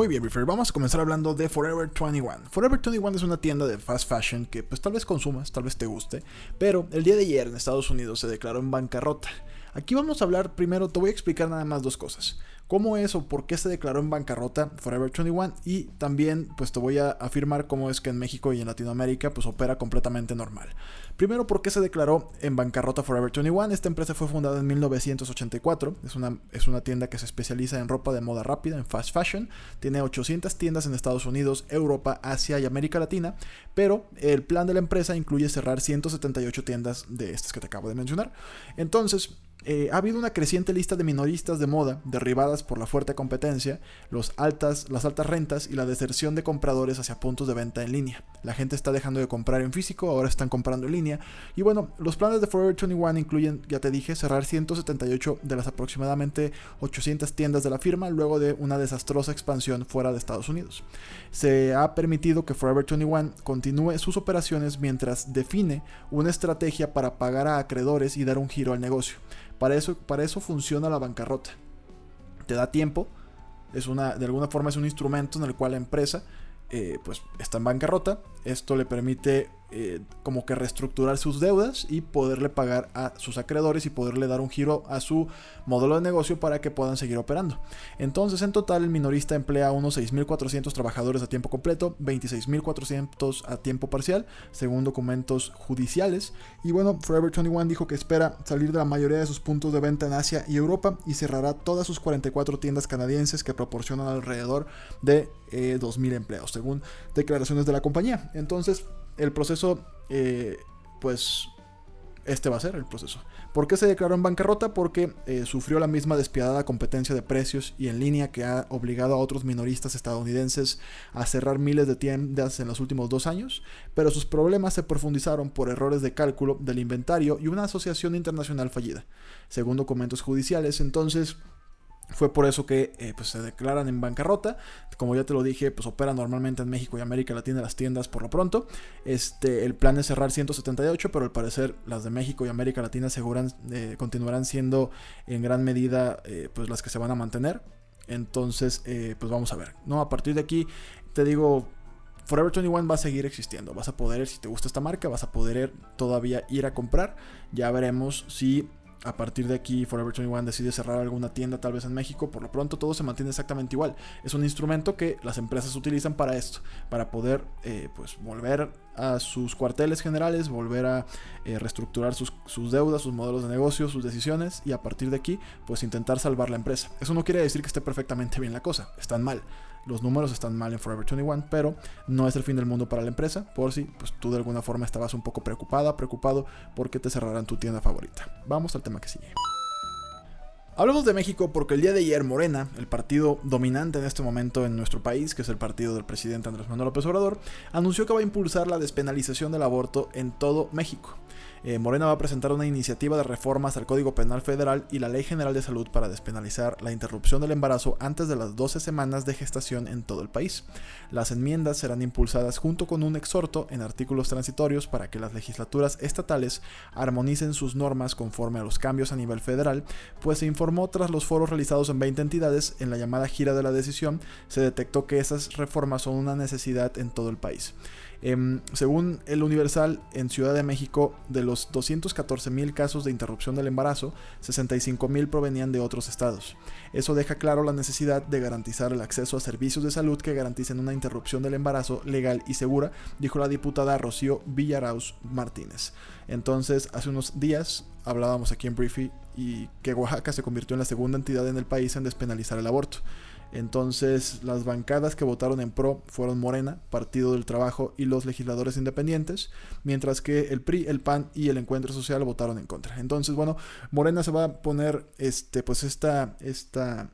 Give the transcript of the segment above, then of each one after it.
Muy bien, Refer, vamos a comenzar hablando de Forever 21. Forever 21 es una tienda de fast fashion que pues tal vez consumas, tal vez te guste, pero el día de ayer en Estados Unidos se declaró en bancarrota. Aquí vamos a hablar primero, te voy a explicar nada más dos cosas cómo es o por qué se declaró en bancarrota Forever 21 y también pues te voy a afirmar cómo es que en México y en Latinoamérica pues opera completamente normal. Primero, ¿por qué se declaró en bancarrota Forever 21? Esta empresa fue fundada en 1984, es una, es una tienda que se especializa en ropa de moda rápida, en fast fashion, tiene 800 tiendas en Estados Unidos, Europa, Asia y América Latina, pero el plan de la empresa incluye cerrar 178 tiendas de estas que te acabo de mencionar. Entonces, eh, ha habido una creciente lista de minoristas de moda derribadas por la fuerte competencia, los altas, las altas rentas y la deserción de compradores hacia puntos de venta en línea. La gente está dejando de comprar en físico, ahora están comprando en línea. Y bueno, los planes de Forever 21 incluyen, ya te dije, cerrar 178 de las aproximadamente 800 tiendas de la firma luego de una desastrosa expansión fuera de Estados Unidos. Se ha permitido que Forever 21 continúe sus operaciones mientras define una estrategia para pagar a acreedores y dar un giro al negocio. Para eso, para eso funciona la bancarrota. Te da tiempo, es una, de alguna forma es un instrumento en el cual la empresa eh, pues está en bancarrota. Esto le permite eh, como que reestructurar sus deudas y poderle pagar a sus acreedores y poderle dar un giro a su modelo de negocio para que puedan seguir operando. Entonces, en total, el minorista emplea unos 6.400 trabajadores a tiempo completo, 26.400 a tiempo parcial, según documentos judiciales. Y bueno, Forever 21 dijo que espera salir de la mayoría de sus puntos de venta en Asia y Europa y cerrará todas sus 44 tiendas canadienses que proporcionan alrededor de 2.000 eh, empleos, según declaraciones de la compañía. Entonces, el proceso, eh, pues este va a ser el proceso. ¿Por qué se declaró en bancarrota? Porque eh, sufrió la misma despiadada competencia de precios y en línea que ha obligado a otros minoristas estadounidenses a cerrar miles de tiendas en los últimos dos años, pero sus problemas se profundizaron por errores de cálculo del inventario y una asociación internacional fallida. Según documentos judiciales, entonces fue por eso que eh, pues se declaran en bancarrota. Como ya te lo dije, pues operan normalmente en México y América Latina las tiendas por lo pronto. Este, el plan es cerrar 178, pero al parecer las de México y América Latina eh, continuarán siendo en gran medida eh, pues las que se van a mantener. Entonces, pues vamos a ver. ¿no? A partir de aquí, te digo, Forever 21 va a seguir existiendo. Vas a poder, si te gusta esta marca, vas a poder todavía ir a comprar. Ya veremos si a partir de aquí Forever 21 decide cerrar alguna tienda tal vez en México, por lo pronto todo se mantiene exactamente igual. Es un instrumento que las empresas utilizan para esto, para poder eh, pues volver a sus cuarteles generales, volver a eh, reestructurar sus, sus, deudas, sus modelos de negocio, sus decisiones y a partir de aquí pues intentar salvar la empresa. Eso no quiere decir que esté perfectamente bien la cosa, están mal los números están mal en Forever 21, pero no es el fin del mundo para la empresa, por si pues, tú de alguna forma estabas un poco preocupada, preocupado porque te cerrarán tu tienda favorita. Vamos al tema que sigue. Hablamos de México porque el día de ayer Morena, el partido dominante en este momento en nuestro país, que es el partido del presidente Andrés Manuel López Obrador, anunció que va a impulsar la despenalización del aborto en todo México. Eh, Morena va a presentar una iniciativa de reformas al Código Penal Federal y la Ley General de Salud para despenalizar la interrupción del embarazo antes de las 12 semanas de gestación en todo el país. Las enmiendas serán impulsadas junto con un exhorto en artículos transitorios para que las legislaturas estatales armonicen sus normas conforme a los cambios a nivel federal, pues se informó tras los foros realizados en 20 entidades en la llamada gira de la decisión, se detectó que esas reformas son una necesidad en todo el país. Em, según el Universal, en Ciudad de México, de los 214 mil casos de interrupción del embarazo, 65 mil provenían de otros estados. Eso deja claro la necesidad de garantizar el acceso a servicios de salud que garanticen una interrupción del embarazo legal y segura, dijo la diputada Rocío Villarauz Martínez. Entonces, hace unos días hablábamos aquí en Briefy y que Oaxaca se convirtió en la segunda entidad en el país en despenalizar el aborto. Entonces las bancadas que votaron en pro fueron Morena, Partido del Trabajo y los legisladores independientes, mientras que el PRI, el PAN y el Encuentro Social votaron en contra. Entonces, bueno, Morena se va a poner este pues esta esta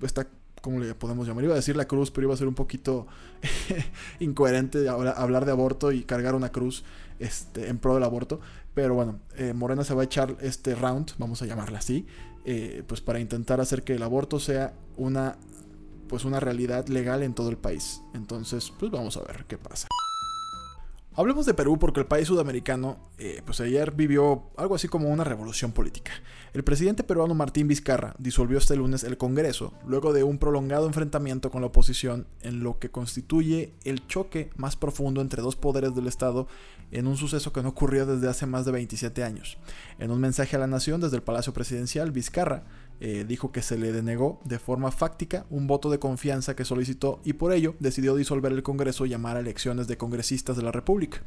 esta ¿cómo le podemos llamar? Iba a decir la cruz, pero iba a ser un poquito incoherente hablar de aborto y cargar una cruz este, en pro del aborto. Pero bueno, eh, Morena se va a echar este round, vamos a llamarla así, eh, pues para intentar hacer que el aborto sea una, pues una realidad legal en todo el país. Entonces, pues vamos a ver qué pasa. Hablemos de Perú porque el país sudamericano, eh, pues ayer vivió algo así como una revolución política. El presidente peruano Martín Vizcarra disolvió este lunes el Congreso, luego de un prolongado enfrentamiento con la oposición en lo que constituye el choque más profundo entre dos poderes del Estado en un suceso que no ocurrió desde hace más de 27 años. En un mensaje a la nación desde el Palacio Presidencial, Vizcarra eh, dijo que se le denegó de forma fáctica un voto de confianza que solicitó y por ello decidió disolver el Congreso y llamar a elecciones de congresistas de la República.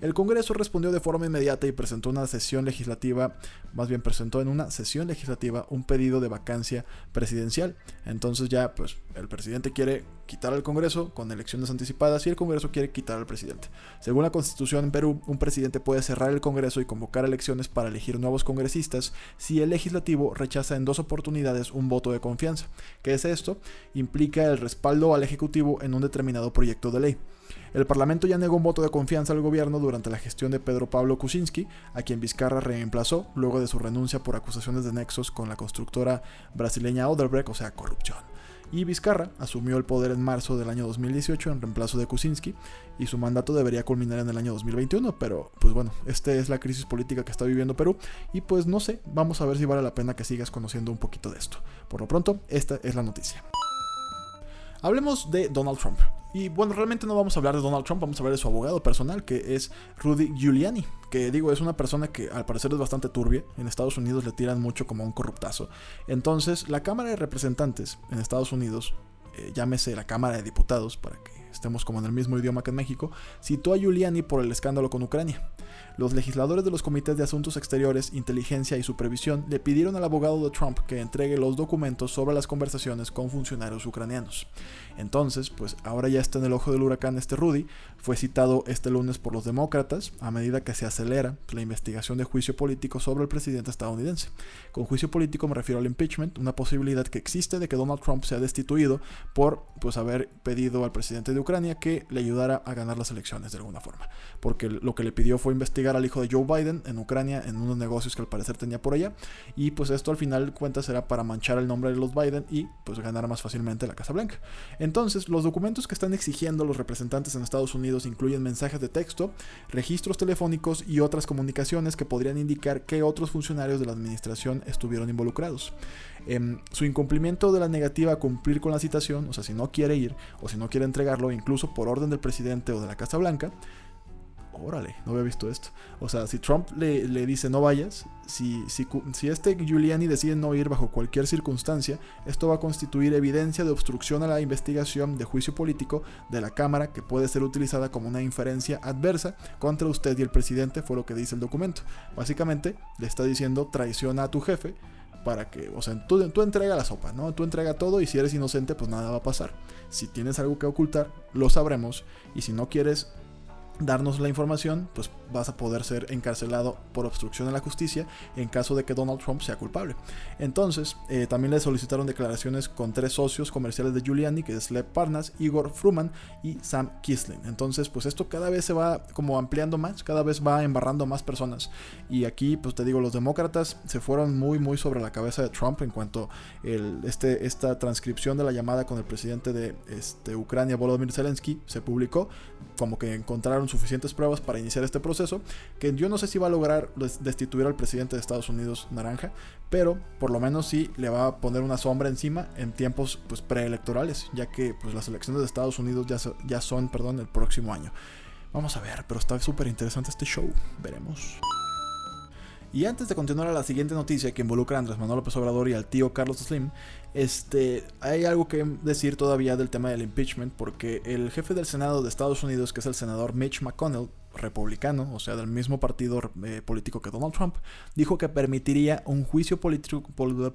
El Congreso respondió de forma inmediata y presentó una sesión legislativa, más bien presentó en una sesión legislativa un pedido de vacancia presidencial. Entonces ya pues el presidente quiere quitar al Congreso con elecciones anticipadas y el Congreso quiere quitar al presidente. Según la Constitución en Perú, un presidente puede cerrar el Congreso y convocar elecciones para elegir nuevos congresistas si el legislativo rechaza en dos oportunidades un voto de confianza. ¿Qué es esto? Implica el respaldo al Ejecutivo en un determinado proyecto de ley. El Parlamento ya negó un voto de confianza al gobierno durante la gestión de Pedro Pablo Kuczynski, a quien Vizcarra reemplazó luego de su renuncia por acusaciones de nexos con la constructora brasileña Odebrecht, o sea, corrupción y Vizcarra asumió el poder en marzo del año 2018 en reemplazo de Kuczynski y su mandato debería culminar en el año 2021, pero pues bueno, esta es la crisis política que está viviendo Perú y pues no sé, vamos a ver si vale la pena que sigas conociendo un poquito de esto. Por lo pronto, esta es la noticia. Hablemos de Donald Trump. Y bueno, realmente no vamos a hablar de Donald Trump, vamos a hablar de su abogado personal, que es Rudy Giuliani, que digo, es una persona que al parecer es bastante turbia. En Estados Unidos le tiran mucho como un corruptazo. Entonces, la Cámara de Representantes en Estados Unidos, eh, llámese la Cámara de Diputados, para que estemos como en el mismo idioma que en México, citó a Giuliani por el escándalo con Ucrania. Los legisladores de los comités de asuntos exteriores, inteligencia y supervisión le pidieron al abogado de Trump que entregue los documentos sobre las conversaciones con funcionarios ucranianos. Entonces, pues ahora ya está en el ojo del huracán este Rudy, fue citado este lunes por los demócratas a medida que se acelera la investigación de juicio político sobre el presidente estadounidense. Con juicio político me refiero al impeachment, una posibilidad que existe de que Donald Trump sea destituido por pues haber pedido al presidente de Ucrania que le ayudara a ganar las elecciones de alguna forma, porque lo que le pidió fue investigar al hijo de Joe Biden en Ucrania en unos negocios que al parecer tenía por allá. Y pues esto al final cuenta será para manchar el nombre de los Biden y pues ganar más fácilmente la Casa Blanca. Entonces, los documentos que están exigiendo los representantes en Estados Unidos incluyen mensajes de texto, registros telefónicos y otras comunicaciones que podrían indicar que otros funcionarios de la administración estuvieron involucrados. Em, su incumplimiento de la negativa a cumplir con la citación, o sea, si no quiere ir o si no quiere entregarlo, incluso por orden del presidente o de la Casa Blanca, órale, no había visto esto. O sea, si Trump le, dice no vayas, si, si, si, este Giuliani decide no ir bajo cualquier circunstancia, esto va a constituir evidencia de obstrucción a la investigación de juicio político de la Cámara que puede ser utilizada como una inferencia adversa contra usted y el presidente, fue lo que dice el documento. Básicamente le está diciendo traiciona a tu jefe para que, o sea, tú, tú entrega la sopa, ¿no? Tú entrega todo y si eres inocente, pues nada va a pasar. Si tienes algo que ocultar, lo sabremos y si no quieres darnos la información, pues vas a poder ser encarcelado por obstrucción a la justicia en caso de que Donald Trump sea culpable. Entonces, eh, también le solicitaron declaraciones con tres socios comerciales de Giuliani, que es Lev Parnas, Igor Fruman y Sam Kisling. Entonces, pues esto cada vez se va como ampliando más, cada vez va embarrando más personas. Y aquí, pues te digo, los demócratas se fueron muy, muy sobre la cabeza de Trump en cuanto el, este, esta transcripción de la llamada con el presidente de este, Ucrania, Volodymyr Zelensky, se publicó, como que encontraron suficientes pruebas para iniciar este proceso, que yo no sé si va a lograr destituir al presidente de Estados Unidos naranja, pero por lo menos sí le va a poner una sombra encima en tiempos pues, preelectorales, ya que pues, las elecciones de Estados Unidos ya, ya son perdón, el próximo año. Vamos a ver, pero está súper interesante este show, veremos. Y antes de continuar a la siguiente noticia que involucra a Andrés Manuel López Obrador y al tío Carlos Slim, este, hay algo que decir todavía del tema del impeachment, porque el jefe del Senado de Estados Unidos, que es el senador Mitch McConnell, republicano, o sea, del mismo partido eh, político que Donald Trump, dijo que permitiría un juicio político,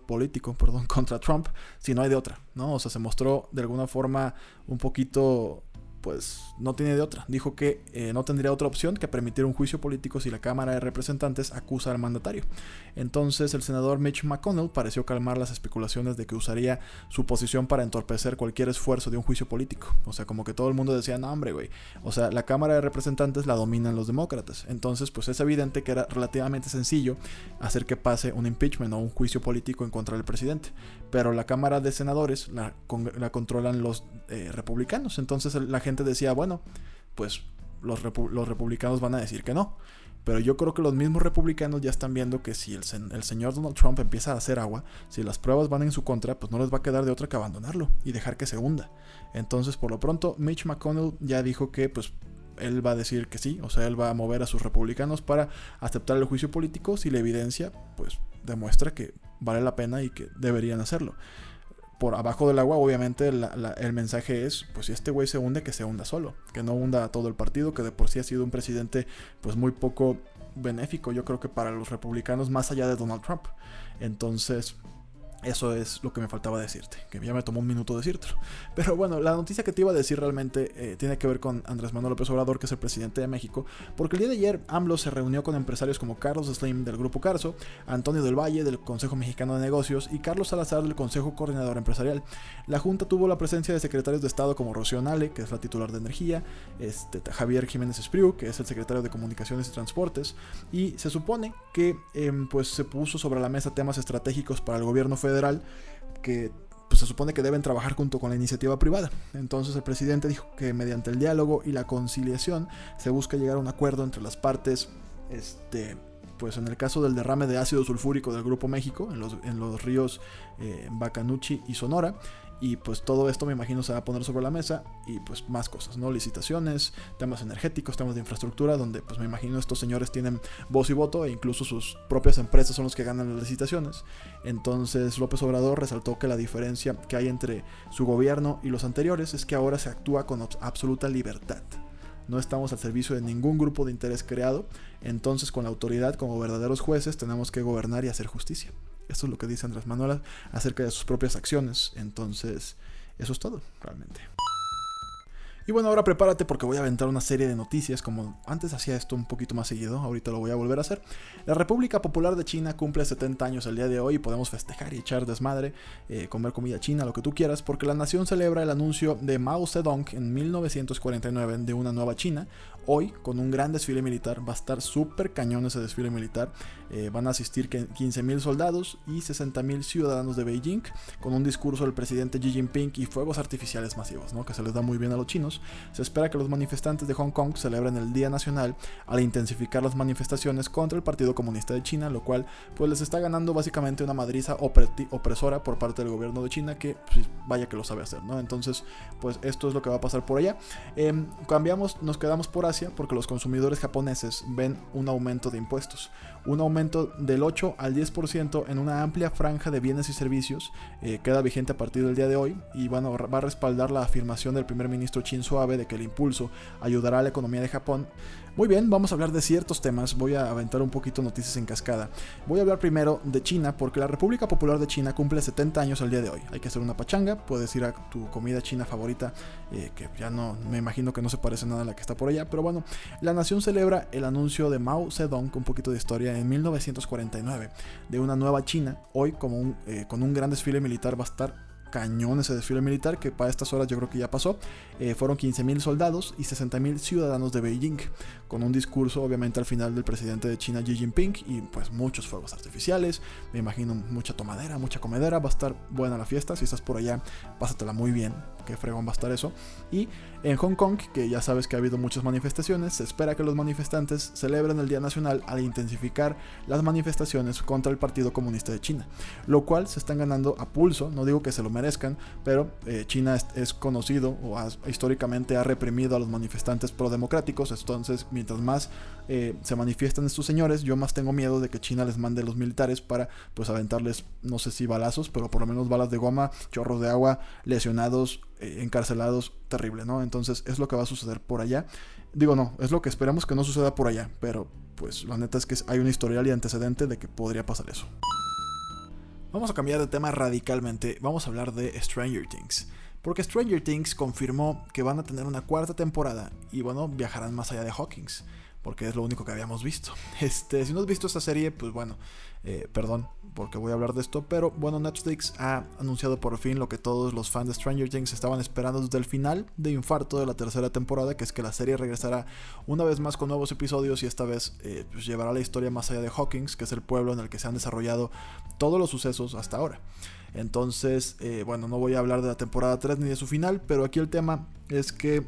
político perdón, contra Trump si no hay de otra, ¿no? O sea, se mostró de alguna forma un poquito pues no tiene de otra. Dijo que eh, no tendría otra opción que permitir un juicio político si la Cámara de Representantes acusa al mandatario. Entonces el senador Mitch McConnell pareció calmar las especulaciones de que usaría su posición para entorpecer cualquier esfuerzo de un juicio político. O sea, como que todo el mundo decía, no hombre, güey. O sea, la Cámara de Representantes la dominan los demócratas. Entonces, pues es evidente que era relativamente sencillo hacer que pase un impeachment o un juicio político en contra del presidente. Pero la Cámara de Senadores la, la controlan los eh, republicanos. Entonces la gente decía, bueno, pues los, republicanos van a decir que no. Pero yo creo que los mismos republicanos ya están viendo que si el, el, señor Donald Trump empieza a hacer agua, si las pruebas van en su contra, pues no les va a quedar de otra que abandonarlo y dejar que se hunda. Entonces, por lo pronto, Mitch McConnell ya dijo que pues él va a decir que sí, o sea, él va a mover a sus republicanos para aceptar el juicio político si la evidencia pues demuestra que vale la pena y que deberían hacerlo por abajo del agua, obviamente el mensaje es, pues si este güey se hunde, que se hunda solo, que no hunda a todo el partido, que de por sí ha sido un presidente pues muy poco benéfico, yo creo que para los republicanos, más allá de Donald Trump. Entonces, eso es lo que me faltaba decirte, que ya me tomó un minuto decírtelo. Pero bueno, la noticia que te iba a decir realmente eh, tiene que ver con Andrés Manuel López Obrador, que es el presidente de México, porque el día de ayer AMLO se reunió con empresarios como Carlos Slim del Grupo Carso, Antonio del Valle del Consejo Mexicano de Negocios y Carlos Salazar del Consejo Coordinador Empresarial. La junta tuvo la presencia de secretarios de Estado como Rocío Nale, que es la titular de Energía, este, Javier Jiménez Espriu, que es el secretario de Comunicaciones y Transportes, y se supone que em, pues se puso sobre la mesa temas estratégicos para el gobierno federal que pues, se supone que deben trabajar junto con la iniciativa privada. Entonces el presidente dijo que mediante el diálogo y la conciliación se busca llegar a un acuerdo entre las partes, este, pues en el caso del derrame de ácido sulfúrico del Grupo México, en los, en los ríos eh, Bacanuchi y Sonora, y pues todo esto me imagino se va a poner sobre la mesa y pues más cosas, ¿no? Licitaciones, temas energéticos, temas de infraestructura, donde pues me imagino estos señores tienen voz y voto e incluso sus propias empresas son los que ganan las licitaciones. Entonces López Obrador resaltó que la diferencia que hay entre su gobierno y los anteriores es que ahora se actúa con absoluta libertad. No estamos al servicio de ningún grupo de interés creado, entonces con la autoridad como verdaderos jueces tenemos que gobernar y hacer justicia. Esto es lo que dice Andrés Manuel acerca de sus propias acciones. Entonces, eso es todo, realmente. Y bueno, ahora prepárate porque voy a aventar una serie de noticias, como antes hacía esto un poquito más seguido, ahorita lo voy a volver a hacer. La República Popular de China cumple 70 años el día de hoy y podemos festejar y echar desmadre, eh, comer comida china, lo que tú quieras, porque la nación celebra el anuncio de Mao Zedong en 1949 de una nueva China, hoy con un gran desfile militar. Va a estar súper cañón ese desfile militar. Eh, van a asistir 15.000 soldados y 60.000 ciudadanos de Beijing con un discurso del presidente Xi Jinping y fuegos artificiales masivos, ¿no? que se les da muy bien a los chinos. Se espera que los manifestantes de Hong Kong celebren el Día Nacional al intensificar las manifestaciones contra el Partido Comunista de China, lo cual pues les está ganando básicamente una madriza opresora por parte del gobierno de China que pues, vaya que lo sabe hacer, ¿no? Entonces pues esto es lo que va a pasar por allá. Em, cambiamos, nos quedamos por porque los consumidores japoneses ven un aumento de impuestos. Un aumento del 8 al 10% en una amplia franja de bienes y servicios eh, queda vigente a partir del día de hoy y bueno, va a respaldar la afirmación del primer ministro Shinzo Abe de que el impulso ayudará a la economía de Japón muy bien, vamos a hablar de ciertos temas, voy a aventar un poquito noticias en cascada. Voy a hablar primero de China, porque la República Popular de China cumple 70 años el día de hoy. Hay que hacer una pachanga, puedes ir a tu comida china favorita, eh, que ya no, me imagino que no se parece nada a la que está por allá, pero bueno, la nación celebra el anuncio de Mao Zedong, un poquito de historia, en 1949, de una nueva China. Hoy, como un, eh, con un gran desfile militar, va a estar cañón ese desfile militar que para estas horas yo creo que ya pasó. Eh, fueron 15.000 soldados y 60.000 ciudadanos de Beijing, con un discurso obviamente al final del presidente de China Xi Jinping y pues muchos fuegos artificiales, me imagino mucha tomadera, mucha comedera, va a estar buena la fiesta, si estás por allá, pásatela muy bien, que fregón va a estar eso. Y en Hong Kong, que ya sabes que ha habido muchas manifestaciones, se espera que los manifestantes celebren el Día Nacional al intensificar las manifestaciones contra el Partido Comunista de China, lo cual se están ganando a pulso, no digo que se lo merezcan, pero eh, China es, conocido o históricamente ha reprimido a los manifestantes pro-democráticos, entonces mientras más eh, se manifiestan estos señores, yo más tengo miedo de que China les mande los militares para pues aventarles, no sé si balazos, pero por lo menos balas de goma, chorros de agua, lesionados, encarcelados, terrible, ¿no? Entonces es lo que va a suceder por allá. Digo, no, es lo que esperamos que no suceda por allá, pero pues la neta es que hay un historial y antecedente de que podría pasar eso. Vamos a cambiar de tema radicalmente, vamos a hablar de Stranger Things. Porque Stranger Things confirmó que van a tener una cuarta temporada y bueno, viajarán más allá de Hawkins porque es lo único que habíamos visto. Este, si no has visto esta serie, pues bueno, eh, perdón porque voy a hablar de esto, pero bueno, Netflix ha anunciado por fin lo que todos los fans de Stranger Things estaban esperando desde el final de Infarto de la tercera temporada, que es que la serie regresará una vez más con nuevos episodios y esta vez eh, pues llevará la historia más allá de Hawkins, que es el pueblo en el que se han desarrollado todos los sucesos hasta ahora. Entonces, eh, bueno, no voy a hablar de la temporada 3 ni de su final, pero aquí el tema es que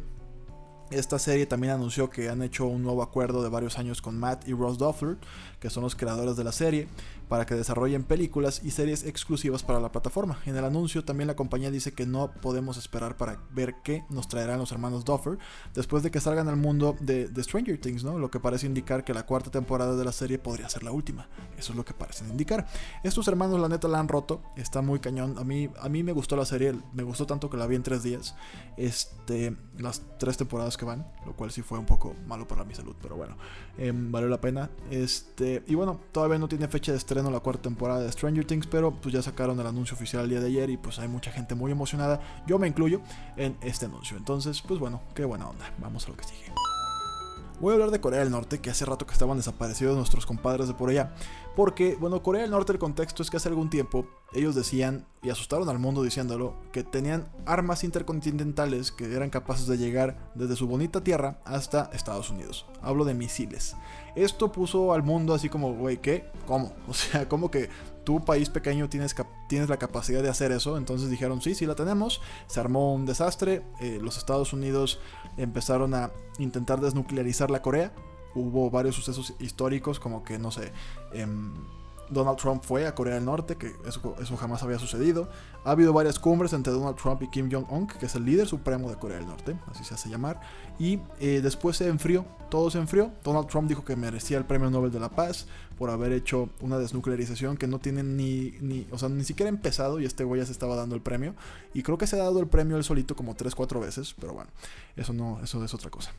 esta serie también anunció que han hecho un nuevo acuerdo de varios años con Matt y Ross Duffler, que son los creadores de la serie, para que desarrollen películas y series exclusivas para la plataforma. En el anuncio también la compañía dice que no podemos esperar para ver qué nos traerán los hermanos Duffer después de que salgan al mundo de, Stranger Things, ¿no? Lo que parece indicar que la cuarta temporada de la serie podría ser la última. Eso es lo que parecen indicar. Estos hermanos la neta la han roto, está muy cañón. A mí, a mí me gustó la serie, me gustó tanto que la vi en tres días. Este, las tres temporadas que van, lo cual sí fue un poco malo para mi salud, pero bueno, em, valió la pena. Este, y bueno, todavía no tiene fecha de estreno la cuarta temporada de Stranger Things, pero pues ya sacaron el anuncio oficial el día de ayer y pues hay mucha gente muy emocionada, yo me incluyo en este anuncio. Entonces, pues bueno, qué buena onda. Vamos a lo que sigue. Voy a hablar de Corea del Norte, que hace rato que estaban desaparecidos nuestros compadres de por allá. Porque, bueno, Corea del Norte, el contexto es que hace algún tiempo ellos decían, y asustaron al mundo diciéndolo, que tenían armas intercontinentales que eran capaces de llegar desde su bonita tierra hasta Estados Unidos. Hablo de misiles. Esto puso al mundo así como, güey, ¿qué? ¿Cómo? O sea, ¿cómo que tu país pequeño tienes, tienes la capacidad de hacer eso? Entonces dijeron, sí, sí la tenemos. Se armó un desastre. Eh, los Estados Unidos empezaron a intentar desnuclearizar la Corea. Hubo varios sucesos históricos como que, no sé, em, Donald Trump fue a Corea del Norte, que eso, eso, jamás había sucedido. Ha habido varias cumbres entre Donald Trump y Kim Jong-un, que es el líder supremo de Corea del Norte, así se hace llamar. Y eh, después se enfrió, todo se enfrió. Donald Trump dijo que merecía el premio Nobel de la Paz por haber hecho una desnuclearización que no tiene ni, ni o sea, ni siquiera empezado y este güey ya se estaba dando el premio. Y creo que se ha dado el premio él solito como 3-4 veces, pero bueno, eso no, eso es otra cosa.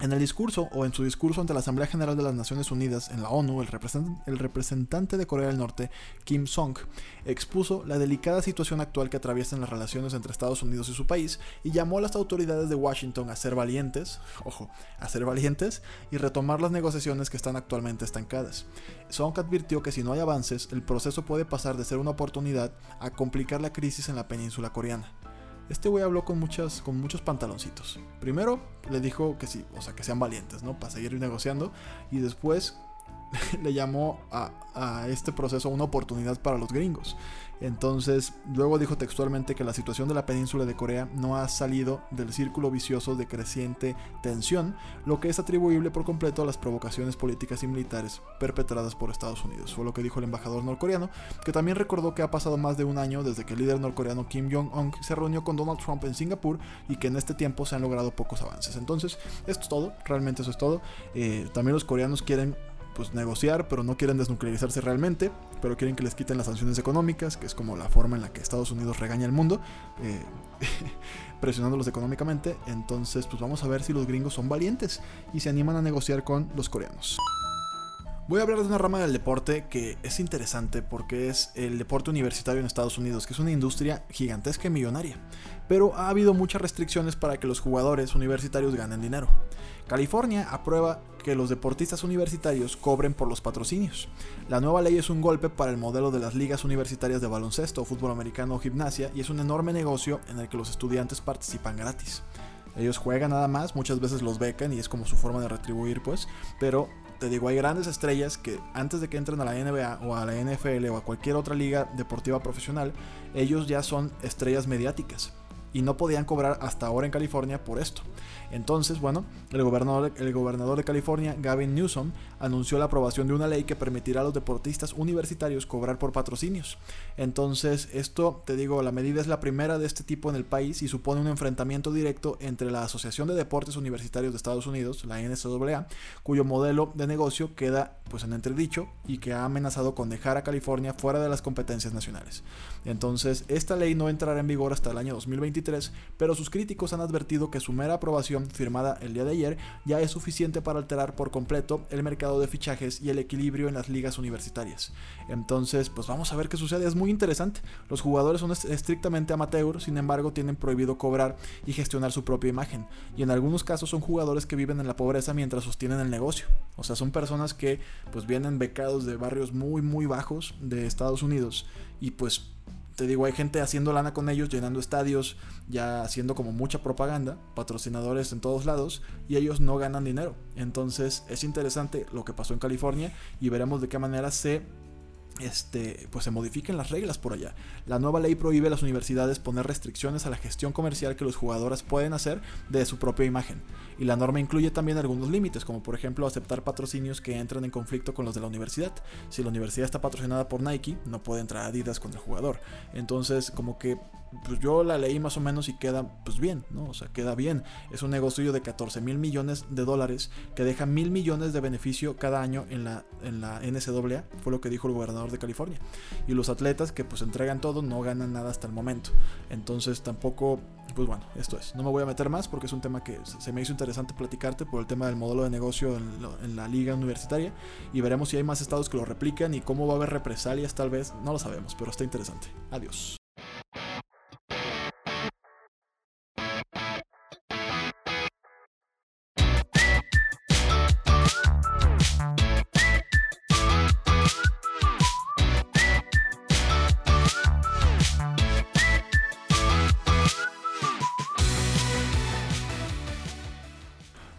En el discurso o en su discurso ante la Asamblea General de las Naciones Unidas en la ONU, el, representante de Corea del Norte, Kim Song, expuso la delicada situación actual que atraviesan las relaciones entre Estados Unidos y su país y llamó a las autoridades de Washington a ser valientes, ojo, a ser valientes y retomar las negociaciones que están actualmente estancadas. Song advirtió que si no hay avances, el proceso puede pasar de ser una oportunidad a complicar la crisis en la península coreana. Este güey habló con, muchas, con muchos pantaloncitos. Primero le dijo que sí, o sea, que sean valientes, ¿no? Para seguir negociando. Y después le llamó a, este proceso una oportunidad para los gringos. Entonces, luego dijo textualmente que la situación de la península de Corea no ha salido del círculo vicioso de creciente tensión, lo que es atribuible por completo a las provocaciones políticas y militares perpetradas por Estados Unidos. Fue lo que dijo el embajador norcoreano, que también recordó que ha pasado más de un año desde que el líder norcoreano Kim Jong-un se reunió con Donald Trump en Singapur y que en este tiempo se han logrado pocos avances. Entonces, esto es todo, realmente eso es todo. Eh, también los coreanos quieren pues negociar, pero no quieren desnuclearizarse realmente, pero quieren que les quiten las sanciones económicas, que es como la forma en la que Estados Unidos regaña al mundo, eh, presionándolos económicamente. Entonces, pues vamos a ver si los gringos son valientes y se animan a negociar con los coreanos. Voy a hablar de una rama del deporte que es interesante porque es el deporte universitario en Estados Unidos, que es una industria gigantesca y millonaria. Pero ha habido muchas restricciones para que los jugadores universitarios ganen dinero. California aprueba que los deportistas universitarios cobren por los patrocinios. La nueva ley es un golpe para el modelo de las ligas universitarias de baloncesto, fútbol americano o gimnasia y es un enorme negocio en el que los estudiantes participan gratis. Ellos juegan nada más, muchas veces los becan y es como su forma de retribuir, pues, pero te digo, hay grandes estrellas que antes de que entren a la NBA o a la NFL o a cualquier otra liga deportiva profesional, ellos ya son estrellas mediáticas y no podían cobrar hasta ahora en California por esto. Entonces, bueno, el gobernador, el gobernador de California, Gavin Newsom, anunció la aprobación de una ley que permitirá a los deportistas universitarios cobrar por patrocinios. Entonces, esto, te digo, la medida es la primera de este tipo en el país y supone un enfrentamiento directo entre la Asociación de Deportes Universitarios de Estados Unidos, la NCAA, cuyo modelo de negocio queda pues en entredicho y que ha amenazado con dejar a California fuera de las competencias nacionales. Entonces, esta ley no entrará en vigor hasta el año 2023, pero sus críticos han advertido que su mera aprobación firmada el día de ayer ya es suficiente para alterar por completo el mercado de fichajes y el equilibrio en las ligas universitarias. Entonces, pues vamos a ver qué sucede. Es muy interesante. Los jugadores son estrictamente amateur, sin embargo, tienen prohibido cobrar y gestionar su propia imagen. Y en algunos casos son jugadores que viven en la pobreza mientras sostienen el negocio. O sea, son personas que pues vienen becados de barrios muy muy bajos de Estados Unidos y pues te digo, hay gente haciendo lana con ellos, llenando estadios, ya haciendo como mucha propaganda, patrocinadores en todos lados, y ellos no ganan dinero. Entonces es interesante lo que pasó en California y veremos de qué manera se este, pues se modifiquen las reglas por allá. La nueva ley prohíbe a las universidades poner restricciones a la gestión comercial que los jugadores pueden hacer de su propia imagen. Y la norma incluye también algunos límites, como por ejemplo aceptar patrocinios que entran en conflicto con los de la universidad. Si la universidad está patrocinada por Nike, no puede entrar Adidas con el jugador. Entonces, como que pues yo la leí más o menos y queda pues bien, ¿no? O sea, queda bien. Es un negocio de 14 mil millones de dólares que deja mil millones de beneficio cada año en la, en la NCAA, fue lo que dijo el gobernador de California. Y los atletas que pues entregan todo no ganan nada hasta el momento. Entonces tampoco, pues bueno, esto es. No me voy a meter más porque es un tema que se me hizo interesante platicarte por el tema del modelo de negocio en, en la liga universitaria y veremos si hay más estados que lo replican y cómo va a haber represalias tal vez, no lo sabemos, pero está interesante. Adiós.